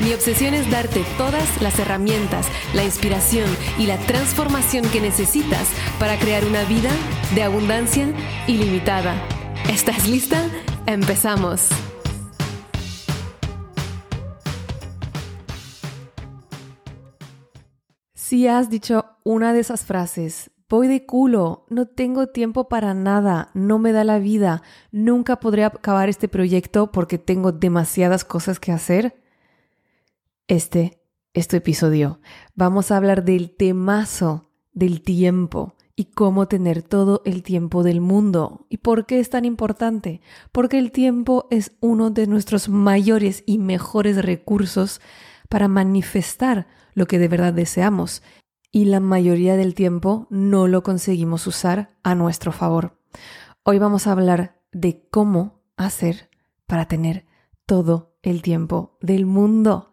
Mi obsesión es darte todas las herramientas, la inspiración y la transformación que necesitas para crear una vida de abundancia ilimitada. ¿Estás lista? Empezamos. Si has dicho una de esas frases, voy de culo, no tengo tiempo para nada, no me da la vida, nunca podré acabar este proyecto porque tengo demasiadas cosas que hacer, este este episodio. Vamos a hablar del temazo del tiempo y cómo tener todo el tiempo del mundo. ¿Y por qué es tan importante? Porque el tiempo es uno de nuestros mayores y mejores recursos para manifestar lo que de verdad deseamos. Y la mayoría del tiempo no lo conseguimos usar a nuestro favor. Hoy vamos a hablar de cómo hacer para tener todo el tiempo del mundo.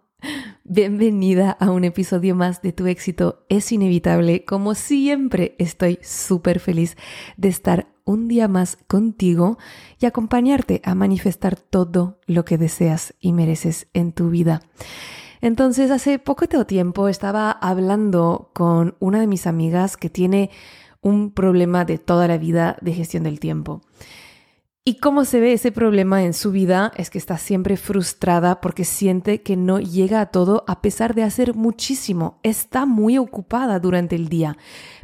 Bienvenida a un episodio más de Tu éxito es inevitable. Como siempre, estoy súper feliz de estar un día más contigo y acompañarte a manifestar todo lo que deseas y mereces en tu vida. Entonces, hace poco tiempo estaba hablando con una de mis amigas que tiene un problema de toda la vida de gestión del tiempo. Y cómo se ve ese problema en su vida es que está siempre frustrada porque siente que no llega a todo a pesar de hacer muchísimo. Está muy ocupada durante el día,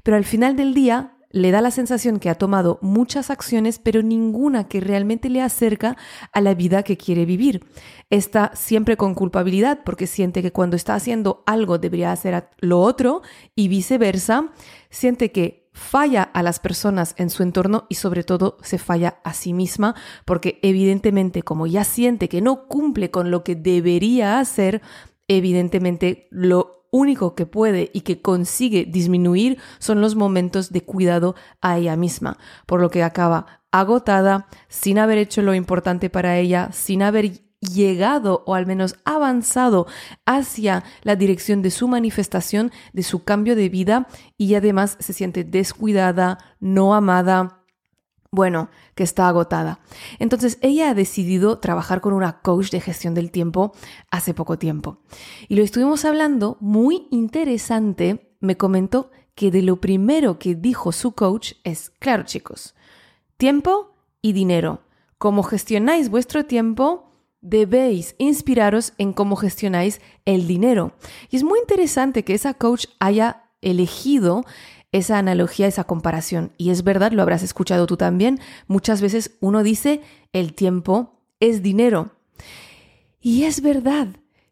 pero al final del día le da la sensación que ha tomado muchas acciones, pero ninguna que realmente le acerca a la vida que quiere vivir. Está siempre con culpabilidad porque siente que cuando está haciendo algo debería hacer lo otro y viceversa. Siente que falla a las personas en su entorno y sobre todo se falla a sí misma porque evidentemente como ya siente que no cumple con lo que debería hacer, evidentemente lo único que puede y que consigue disminuir son los momentos de cuidado a ella misma, por lo que acaba agotada, sin haber hecho lo importante para ella, sin haber llegado o al menos avanzado hacia la dirección de su manifestación, de su cambio de vida y además se siente descuidada, no amada, bueno, que está agotada. Entonces ella ha decidido trabajar con una coach de gestión del tiempo hace poco tiempo. Y lo estuvimos hablando muy interesante. Me comentó que de lo primero que dijo su coach es, claro chicos, tiempo y dinero. ¿Cómo gestionáis vuestro tiempo? Debéis inspiraros en cómo gestionáis el dinero. Y es muy interesante que esa coach haya elegido esa analogía, esa comparación. Y es verdad, lo habrás escuchado tú también, muchas veces uno dice el tiempo es dinero. Y es verdad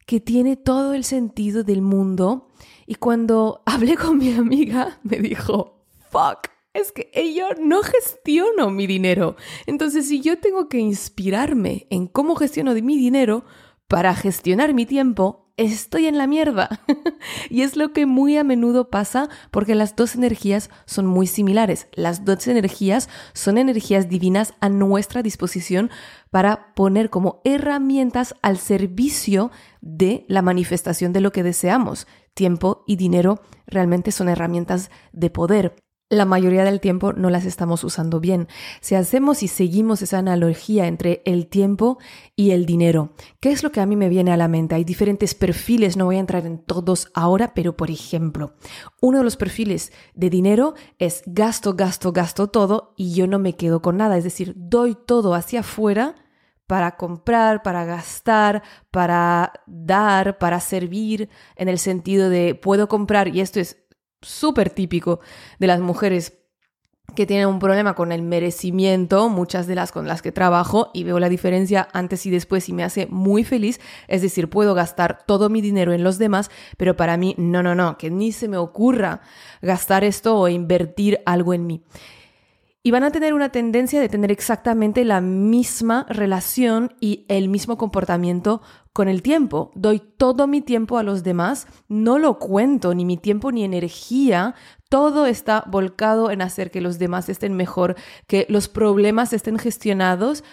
que tiene todo el sentido del mundo. Y cuando hablé con mi amiga, me dijo, fuck, es que yo no gestiono mi dinero. Entonces, si yo tengo que inspirarme en cómo gestiono mi dinero para gestionar mi tiempo, estoy en la mierda. y es lo que muy a menudo pasa porque las dos energías son muy similares. Las dos energías son energías divinas a nuestra disposición para poner como herramientas al servicio de la manifestación de lo que deseamos. Tiempo y dinero realmente son herramientas de poder la mayoría del tiempo no las estamos usando bien. Si hacemos y seguimos esa analogía entre el tiempo y el dinero, ¿qué es lo que a mí me viene a la mente? Hay diferentes perfiles, no voy a entrar en todos ahora, pero por ejemplo, uno de los perfiles de dinero es gasto, gasto, gasto todo y yo no me quedo con nada, es decir, doy todo hacia afuera para comprar, para gastar, para dar, para servir, en el sentido de puedo comprar, y esto es súper típico de las mujeres que tienen un problema con el merecimiento, muchas de las con las que trabajo y veo la diferencia antes y después y me hace muy feliz, es decir, puedo gastar todo mi dinero en los demás, pero para mí no, no, no, que ni se me ocurra gastar esto o invertir algo en mí. Y van a tener una tendencia de tener exactamente la misma relación y el mismo comportamiento con el tiempo. Doy todo mi tiempo a los demás, no lo cuento, ni mi tiempo ni energía. Todo está volcado en hacer que los demás estén mejor, que los problemas estén gestionados,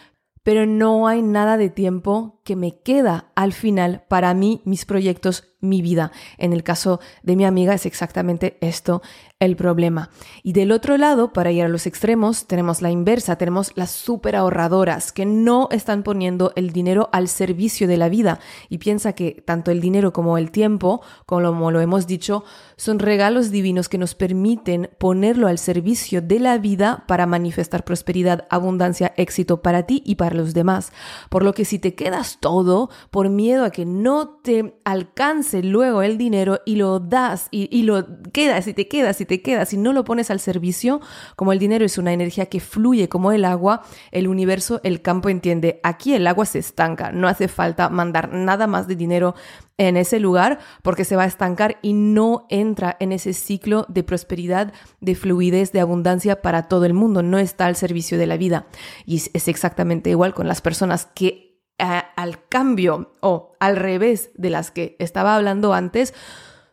pero no hay nada de tiempo que me queda al final para mí, mis proyectos, mi vida. En el caso de mi amiga es exactamente esto el problema. Y del otro lado, para ir a los extremos, tenemos la inversa, tenemos las super ahorradoras que no están poniendo el dinero al servicio de la vida y piensa que tanto el dinero como el tiempo, como lo hemos dicho, son regalos divinos que nos permiten ponerlo al servicio de la vida para manifestar prosperidad, abundancia, éxito para ti y para los demás. Por lo que si te quedas todo por miedo a que no te alcance luego el dinero y lo das y, y lo quedas y te quedas y te quedas, si no lo pones al servicio, como el dinero es una energía que fluye como el agua, el universo, el campo entiende, aquí el agua se estanca, no hace falta mandar nada más de dinero en ese lugar porque se va a estancar y no entra en ese ciclo de prosperidad, de fluidez, de abundancia para todo el mundo, no está al servicio de la vida. Y es exactamente igual con las personas que al cambio o al revés de las que estaba hablando antes,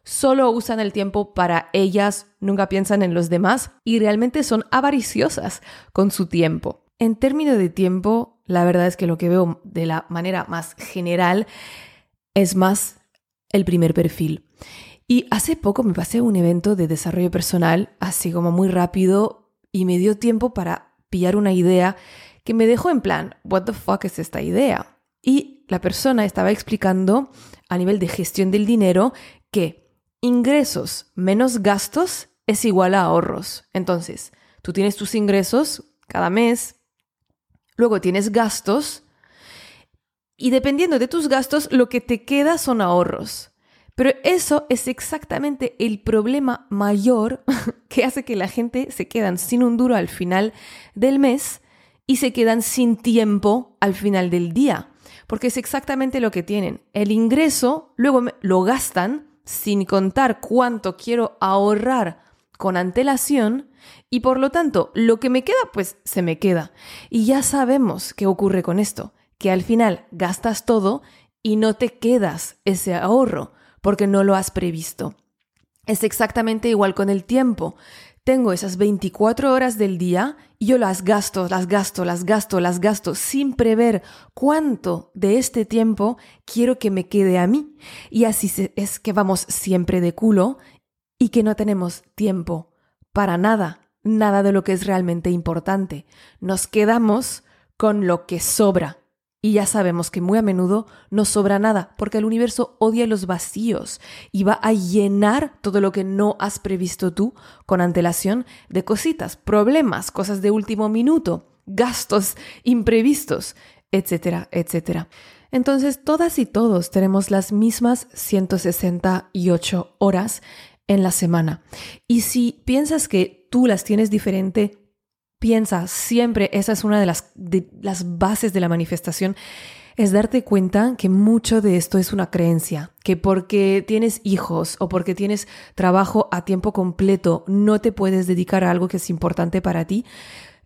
solo usan el tiempo para ellas, nunca piensan en los demás y realmente son avariciosas con su tiempo. En términos de tiempo, la verdad es que lo que veo de la manera más general es más el primer perfil. Y hace poco me pasé un evento de desarrollo personal, así como muy rápido, y me dio tiempo para pillar una idea que me dejó en plan, ¿what the fuck es esta idea? Y la persona estaba explicando a nivel de gestión del dinero que ingresos menos gastos es igual a ahorros. Entonces, tú tienes tus ingresos cada mes, luego tienes gastos y dependiendo de tus gastos, lo que te queda son ahorros. Pero eso es exactamente el problema mayor que hace que la gente se quedan sin un duro al final del mes y se quedan sin tiempo al final del día. Porque es exactamente lo que tienen. El ingreso, luego lo gastan sin contar cuánto quiero ahorrar con antelación y por lo tanto lo que me queda pues se me queda. Y ya sabemos qué ocurre con esto, que al final gastas todo y no te quedas ese ahorro porque no lo has previsto. Es exactamente igual con el tiempo tengo esas 24 horas del día y yo las gasto, las gasto, las gasto, las gasto sin prever cuánto de este tiempo quiero que me quede a mí. Y así es que vamos siempre de culo y que no tenemos tiempo para nada, nada de lo que es realmente importante. Nos quedamos con lo que sobra y ya sabemos que muy a menudo no sobra nada, porque el universo odia los vacíos y va a llenar todo lo que no has previsto tú con antelación de cositas, problemas, cosas de último minuto, gastos imprevistos, etcétera, etcétera. Entonces, todas y todos tenemos las mismas 168 horas en la semana. Y si piensas que tú las tienes diferente, piensa siempre, esa es una de las, bases de la manifestación, es darte cuenta que mucho de esto es una creencia, que porque tienes hijos o porque tienes trabajo a tiempo completo no te puedes dedicar a algo que es importante para ti,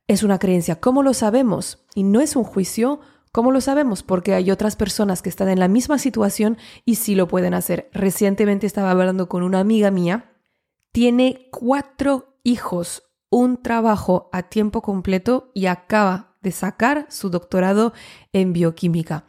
es una creencia. ¿Cómo lo sabemos? Y no es un juicio. ¿Cómo lo sabemos? Porque hay otras personas que están en la misma situación y sí lo pueden hacer. Recientemente estaba hablando con una amiga mía, tiene cuatro hijos, un trabajo a tiempo completo y acaba de sacar su doctorado en bioquímica.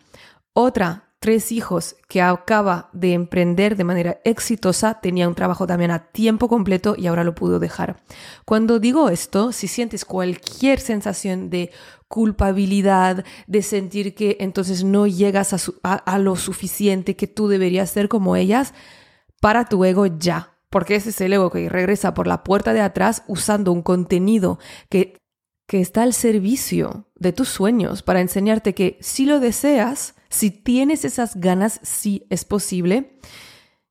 Otra, tres hijos que acaba de emprender de manera exitosa, tenía un trabajo también a tiempo completo y ahora lo pudo dejar. Cuando digo esto, si sientes cualquier sensación de culpabilidad, de sentir que entonces no llegas a, a lo suficiente que tú deberías ser como ellas, para tu ego ya porque ese es el ego que regresa por la puerta de atrás usando un contenido que, que está al servicio de tus sueños para enseñarte que si lo deseas, si tienes esas ganas, sí es posible.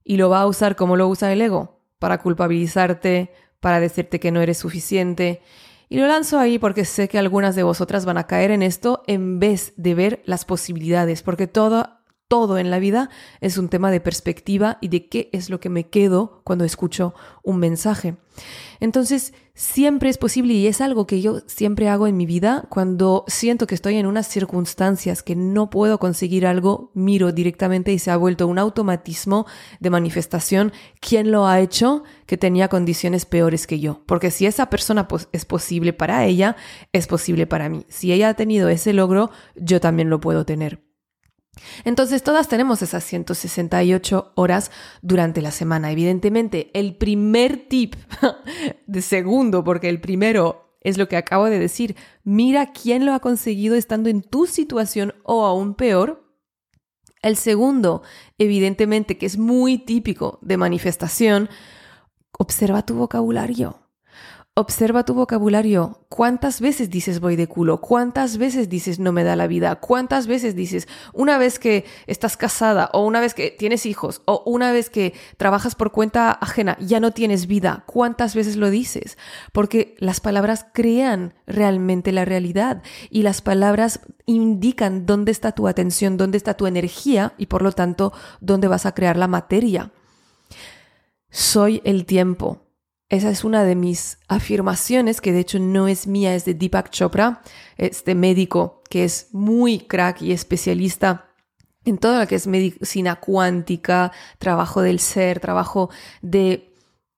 Y lo va a usar como lo usa el ego, para culpabilizarte, para decirte que no eres suficiente. Y lo lanzo ahí porque sé que algunas de vosotras van a caer en esto en vez de ver las posibilidades, porque todo todo en la vida es un tema de perspectiva y de qué es lo que me quedo cuando escucho un mensaje. Entonces, siempre es posible y es algo que yo siempre hago en mi vida cuando siento que estoy en unas circunstancias que no puedo conseguir algo, miro directamente y se ha vuelto un automatismo de manifestación. ¿Quién lo ha hecho que tenía condiciones peores que yo? Porque si esa persona es posible para ella, es posible para mí. Si ella ha tenido ese logro, yo también lo puedo tener. Entonces todas tenemos esas 168 horas durante la semana. Evidentemente, el primer tip de segundo, porque el primero es lo que acabo de decir, mira quién lo ha conseguido estando en tu situación o aún peor. El segundo, evidentemente, que es muy típico de manifestación, observa tu vocabulario. Observa tu vocabulario. ¿Cuántas veces dices voy de culo? ¿Cuántas veces dices no me da la vida? ¿Cuántas veces dices una vez que estás casada o una vez que tienes hijos o una vez que trabajas por cuenta ajena ya no tienes vida? ¿Cuántas veces lo dices? Porque las palabras crean realmente la realidad y las palabras indican dónde está tu atención, dónde está tu energía y por lo tanto dónde vas a crear la materia. Soy el tiempo. Esa es una de mis afirmaciones, que de hecho no es mía, es de Deepak Chopra, este médico que es muy crack y especialista en todo lo que es medicina cuántica, trabajo del ser, trabajo de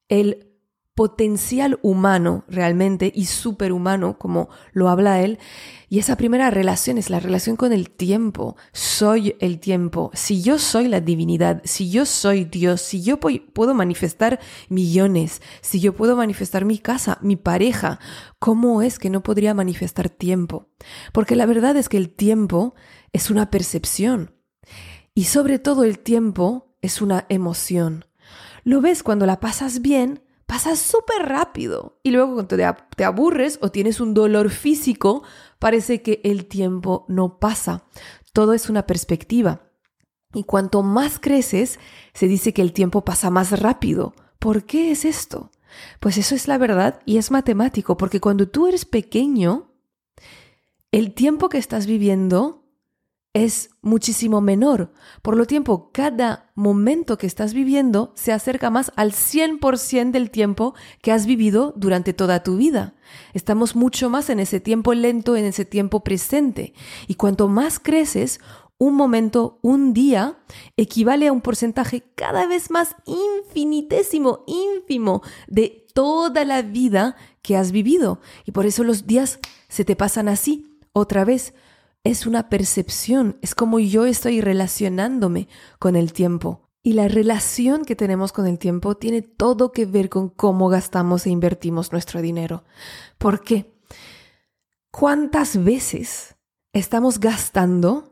el potencial humano realmente y superhumano, como lo habla él. Y esa primera relación es la relación con el tiempo. Soy el tiempo. Si yo soy la divinidad, si yo soy Dios, si yo puedo manifestar millones, si yo puedo manifestar mi casa, mi pareja, ¿cómo es que no podría manifestar tiempo? Porque la verdad es que el tiempo es una percepción. Y sobre todo el tiempo es una emoción. Lo ves cuando la pasas bien, pasa súper rápido. Y luego cuando te, aburres o tienes un dolor físico, parece que el tiempo no pasa. Todo es una perspectiva. Y cuanto más creces, se dice que el tiempo pasa más rápido. ¿Por qué es esto? Pues eso es la verdad y es matemático, porque cuando tú eres pequeño, el tiempo que estás viviendo es muchísimo menor. Por lo tiempo, cada momento que estás viviendo se acerca más al 100% del tiempo que has vivido durante toda tu vida. Estamos mucho más en ese tiempo lento, en ese tiempo presente. Y cuanto más creces, un momento, un día, equivale a un porcentaje cada vez más infinitésimo, ínfimo de toda la vida que has vivido. Y por eso los días se te pasan así, otra vez es una percepción, es como yo estoy relacionándome con el tiempo. Y la relación que tenemos con el tiempo tiene todo que ver con cómo gastamos e invertimos nuestro dinero. ¿Por qué? ¿Cuántas veces estamos gastando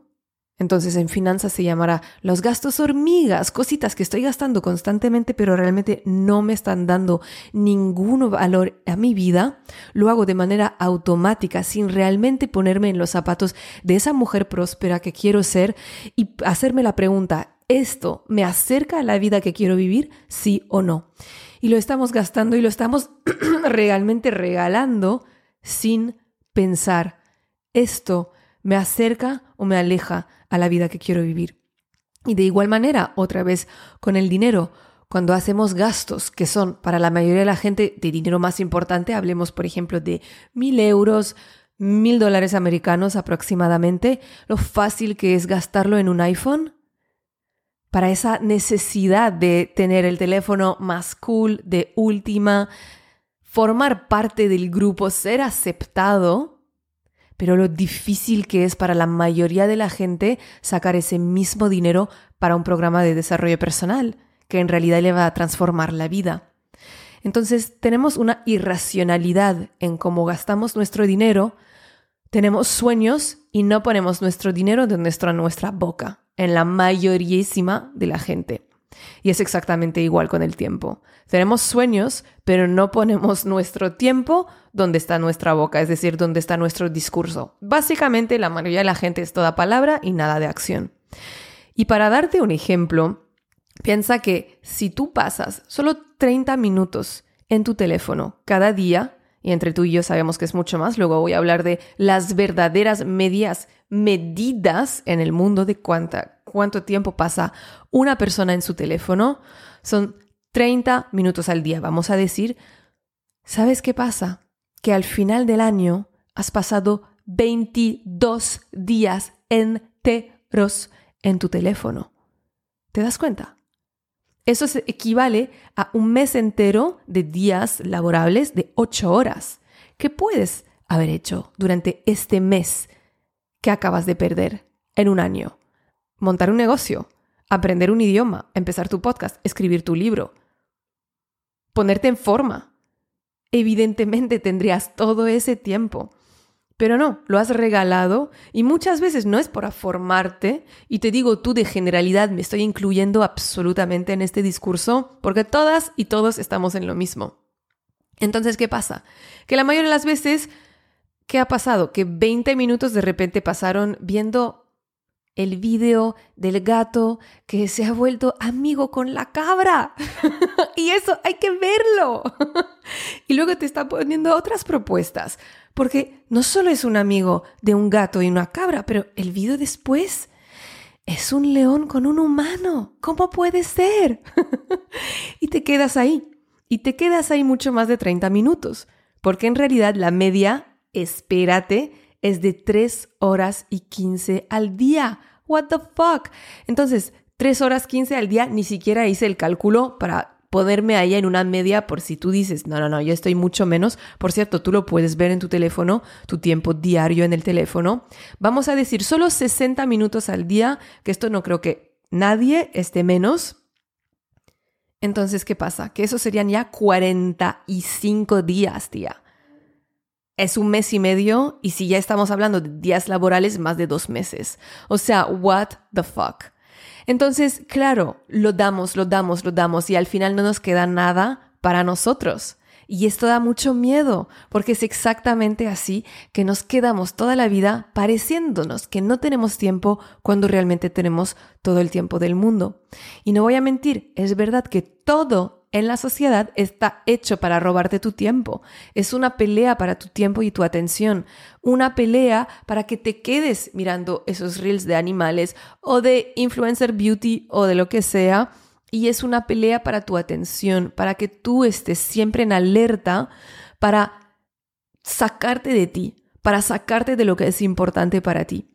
entonces en finanzas se llamará los gastos hormigas, cositas que estoy gastando constantemente pero realmente no me están dando ningún valor a mi vida. Lo hago de manera automática sin realmente ponerme en los zapatos de esa mujer próspera que quiero ser y hacerme la pregunta, ¿esto me acerca a la vida que quiero vivir? Sí o no. Y lo estamos gastando y lo estamos realmente regalando sin pensar, ¿esto me acerca o me aleja a la vida que quiero vivir. Y de igual manera, otra vez con el dinero, cuando hacemos gastos que son para la mayoría de la gente de dinero más importante, hablemos por ejemplo de mil euros, mil dólares americanos aproximadamente, lo fácil que es gastarlo en un iPhone para esa necesidad de tener el teléfono más cool, de última, formar parte del grupo, ser aceptado pero lo difícil que es para la mayoría de la gente sacar ese mismo dinero para un programa de desarrollo personal, que en realidad le va a transformar la vida. Entonces tenemos una irracionalidad en cómo gastamos nuestro dinero, tenemos sueños y no ponemos nuestro dinero de nuestra, nuestra boca, en la mayorísima de la gente. Y es exactamente igual con el tiempo. Tenemos sueños, pero no ponemos nuestro tiempo donde está nuestra boca, es decir, donde está nuestro discurso. Básicamente la mayoría de la gente es toda palabra y nada de acción. Y para darte un ejemplo, piensa que si tú pasas solo 30 minutos en tu teléfono cada día, y entre tú y yo sabemos que es mucho más. Luego voy a hablar de las verdaderas medias, medidas en el mundo de cuánta, cuánto tiempo pasa una persona en su teléfono. Son 30 minutos al día, vamos a decir. ¿Sabes qué pasa? Que al final del año has pasado 22 días enteros en tu teléfono. ¿Te das cuenta? Eso equivale a un mes entero de días laborables de 8 horas. ¿Qué puedes haber hecho durante este mes que acabas de perder en un año? Montar un negocio, aprender un idioma, empezar tu podcast, escribir tu libro, ponerte en forma. Evidentemente tendrías todo ese tiempo pero no, lo has regalado y muchas veces no es para formarte, y te digo tú de generalidad, me estoy incluyendo absolutamente en este discurso, porque todas y todos estamos en lo mismo. Entonces, ¿qué pasa? Que la mayoría de las veces, ¿qué ha pasado? Que 20 minutos de repente pasaron viendo el vídeo del gato que se ha vuelto amigo con la cabra. y eso hay que verlo. y luego te está poniendo otras propuestas. Porque no solo es un amigo de un gato y una cabra, pero el vídeo después es un león con un humano. ¿Cómo puede ser? y te quedas ahí. Y te quedas ahí mucho más de 30 minutos. Porque en realidad la media, espérate, es de 3 horas y 15 al día. What the fuck? Entonces, 3 horas 15 al día, ni siquiera hice el cálculo para ponerme ahí en una media por si tú dices, no, no, no, yo estoy mucho menos. Por cierto, tú lo puedes ver en tu teléfono, tu tiempo diario en el teléfono. Vamos a decir solo 60 minutos al día, que esto no creo que nadie esté menos. Entonces, ¿qué pasa? Que eso serían ya 45 días, tía. Es un mes y medio y si ya estamos hablando de días laborales, más de dos meses. O sea, what the fuck. Entonces, claro, lo damos, lo damos, lo damos y al final no nos queda nada para nosotros. Y esto da mucho miedo, porque es exactamente así que nos quedamos toda la vida pareciéndonos que no tenemos tiempo cuando realmente tenemos todo el tiempo del mundo. Y no voy a mentir, es verdad que todo en la sociedad está hecho para robarte tu tiempo. Es una pelea para tu tiempo y tu atención. Una pelea para que te quedes mirando esos reels de animales o de influencer beauty o de lo que sea. Y es una pelea para tu atención, para que tú estés siempre en alerta para sacarte de ti, para sacarte de lo que es importante para ti.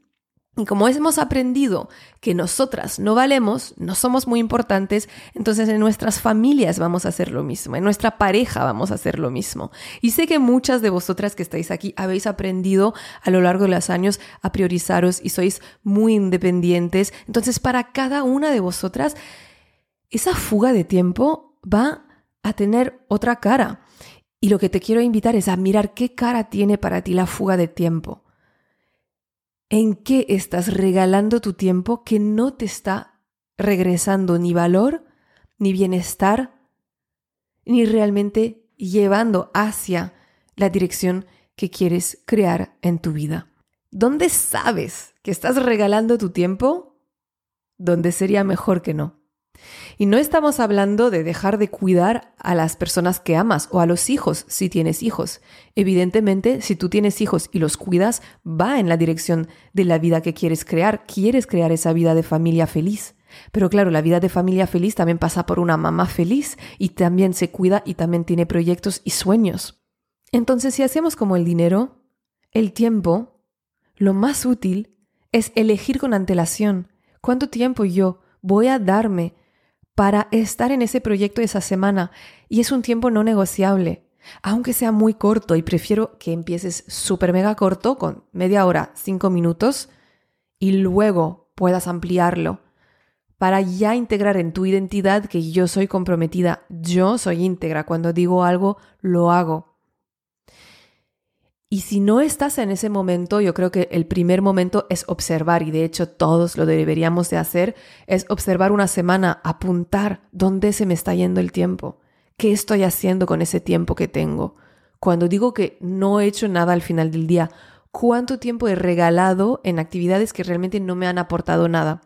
Y como hemos aprendido que nosotras no valemos, no somos muy importantes, entonces en nuestras familias vamos a hacer lo mismo, en nuestra pareja vamos a hacer lo mismo. Y sé que muchas de vosotras que estáis aquí habéis aprendido a lo largo de los años a priorizaros y sois muy independientes. Entonces para cada una de vosotras, esa fuga de tiempo va a tener otra cara. Y lo que te quiero invitar es a mirar qué cara tiene para ti la fuga de tiempo. ¿En qué estás regalando tu tiempo que no te está regresando ni valor, ni bienestar, ni realmente llevando hacia la dirección que quieres crear en tu vida? ¿Dónde sabes que estás regalando tu tiempo? ¿Dónde sería mejor que no? Y no estamos hablando de dejar de cuidar a las personas que amas o a los hijos si tienes hijos. Evidentemente, si tú tienes hijos y los cuidas, va en la dirección de la vida que quieres crear. Quieres crear esa vida de familia feliz. Pero claro, la vida de familia feliz también pasa por una mamá feliz y también se cuida y también tiene proyectos y sueños. Entonces, si hacemos como el dinero, el tiempo, lo más útil es elegir con antelación cuánto tiempo yo voy a darme para estar en ese proyecto esa semana. Y es un tiempo no negociable, aunque sea muy corto y prefiero que empieces súper mega corto con media hora, cinco minutos y luego puedas ampliarlo. Para ya integrar en tu identidad que yo soy comprometida, yo soy íntegra, cuando digo algo, lo hago. Y si no estás en ese momento, yo creo que el primer momento es observar, y de hecho todos lo deberíamos de hacer, es observar una semana, apuntar dónde se me está yendo el tiempo, qué estoy haciendo con ese tiempo que tengo. Cuando digo que no he hecho nada al final del día, cuánto tiempo he regalado en actividades que realmente no me han aportado nada.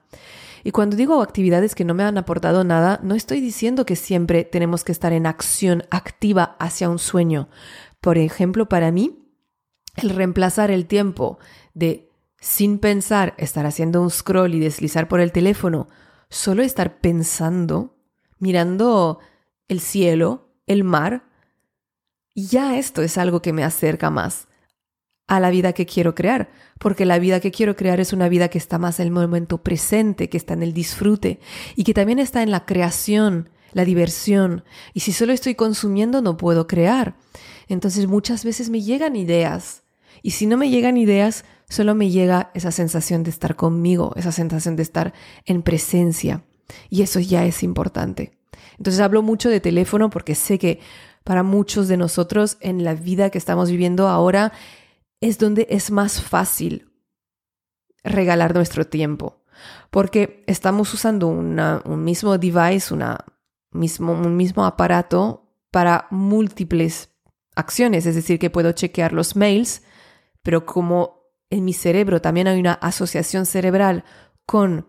Y cuando digo actividades que no me han aportado nada, no estoy diciendo que siempre tenemos que estar en acción activa hacia un sueño, Por ejemplo, para mí, el reemplazar el tiempo de sin pensar, estar haciendo un scroll y deslizar por el teléfono, solo estar pensando, mirando el cielo, el mar, ya esto es algo que me acerca más a la vida que quiero crear, porque la vida que quiero crear es una vida que está más en el momento presente, que está en el disfrute y que también está en la creación, la diversión. Y si solo estoy consumiendo no puedo crear. Entonces muchas veces me llegan ideas y si no me llegan ideas, solo me llega esa sensación de estar conmigo, esa sensación de estar en presencia. Y eso ya es importante. Entonces hablo mucho de teléfono porque sé que para muchos de nosotros en la vida que estamos viviendo ahora es donde es más fácil regalar nuestro tiempo. Porque estamos usando un mismo device, una mismo, un mismo aparato para múltiples acciones. Es decir, que puedo chequear los mails, pero como en mi cerebro también hay una asociación cerebral con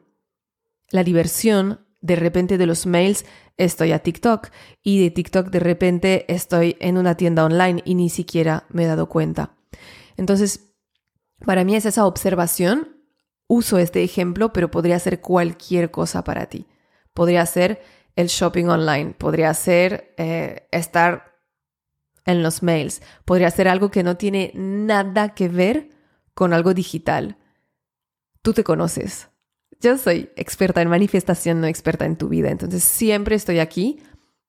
la diversión, de repente de los mails estoy a TikTok y de TikTok de repente estoy en una tienda online y ni siquiera me he dado cuenta. Entonces, para mí es esa observación. Uso este ejemplo, pero podría ser cualquier cosa para ti. Podría ser el shopping online, podría ser eh, estar en los mails, podría ser algo que no tiene nada que ver con algo digital. Tú te conoces. Yo soy experta en manifestación, no experta en tu vida, entonces siempre estoy aquí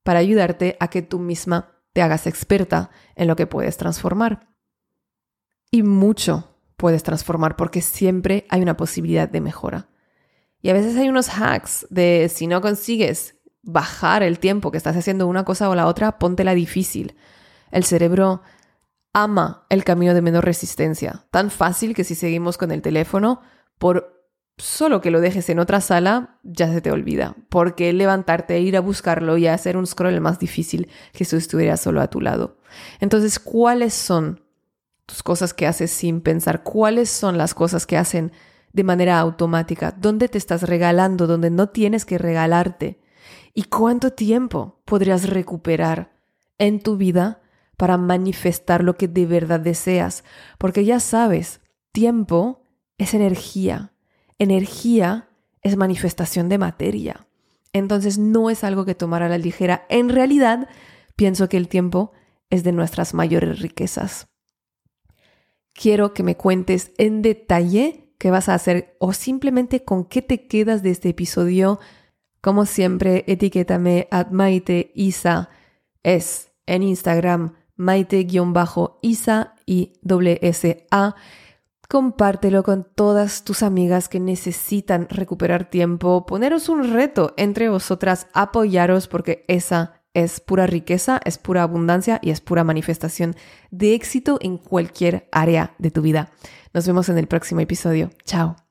para ayudarte a que tú misma te hagas experta en lo que puedes transformar. Y mucho puedes transformar porque siempre hay una posibilidad de mejora. Y a veces hay unos hacks de si no consigues bajar el tiempo que estás haciendo una cosa o la otra, póntela difícil. El cerebro ama el camino de menor resistencia. Tan fácil que si seguimos con el teléfono, por solo que lo dejes en otra sala, ya se te olvida. Porque levantarte, ir a buscarlo y hacer un scroll más difícil que si estuviera solo a tu lado. Entonces, ¿cuáles son tus cosas que haces sin pensar? ¿Cuáles son las cosas que hacen de manera automática? ¿Dónde te estás regalando? ¿Dónde no tienes que regalarte? ¿Y cuánto tiempo podrías recuperar en tu vida para manifestar lo que de verdad deseas? Porque ya sabes, tiempo es energía. Energía es manifestación de materia. Entonces no es algo que tomar a la ligera. En realidad, pienso que el tiempo es de nuestras mayores riquezas. Quiero que me cuentes en detalle qué vas a hacer o simplemente con qué te quedas de este episodio como siempre, etiquétame a Maite Isa. Es en Instagram maite-isa y A. Compártelo con todas tus amigas que necesitan recuperar tiempo. Poneros un reto entre vosotras, apoyaros porque esa es pura riqueza, es pura abundancia y es pura manifestación de éxito en cualquier área de tu vida. Nos vemos en el próximo episodio. Chao.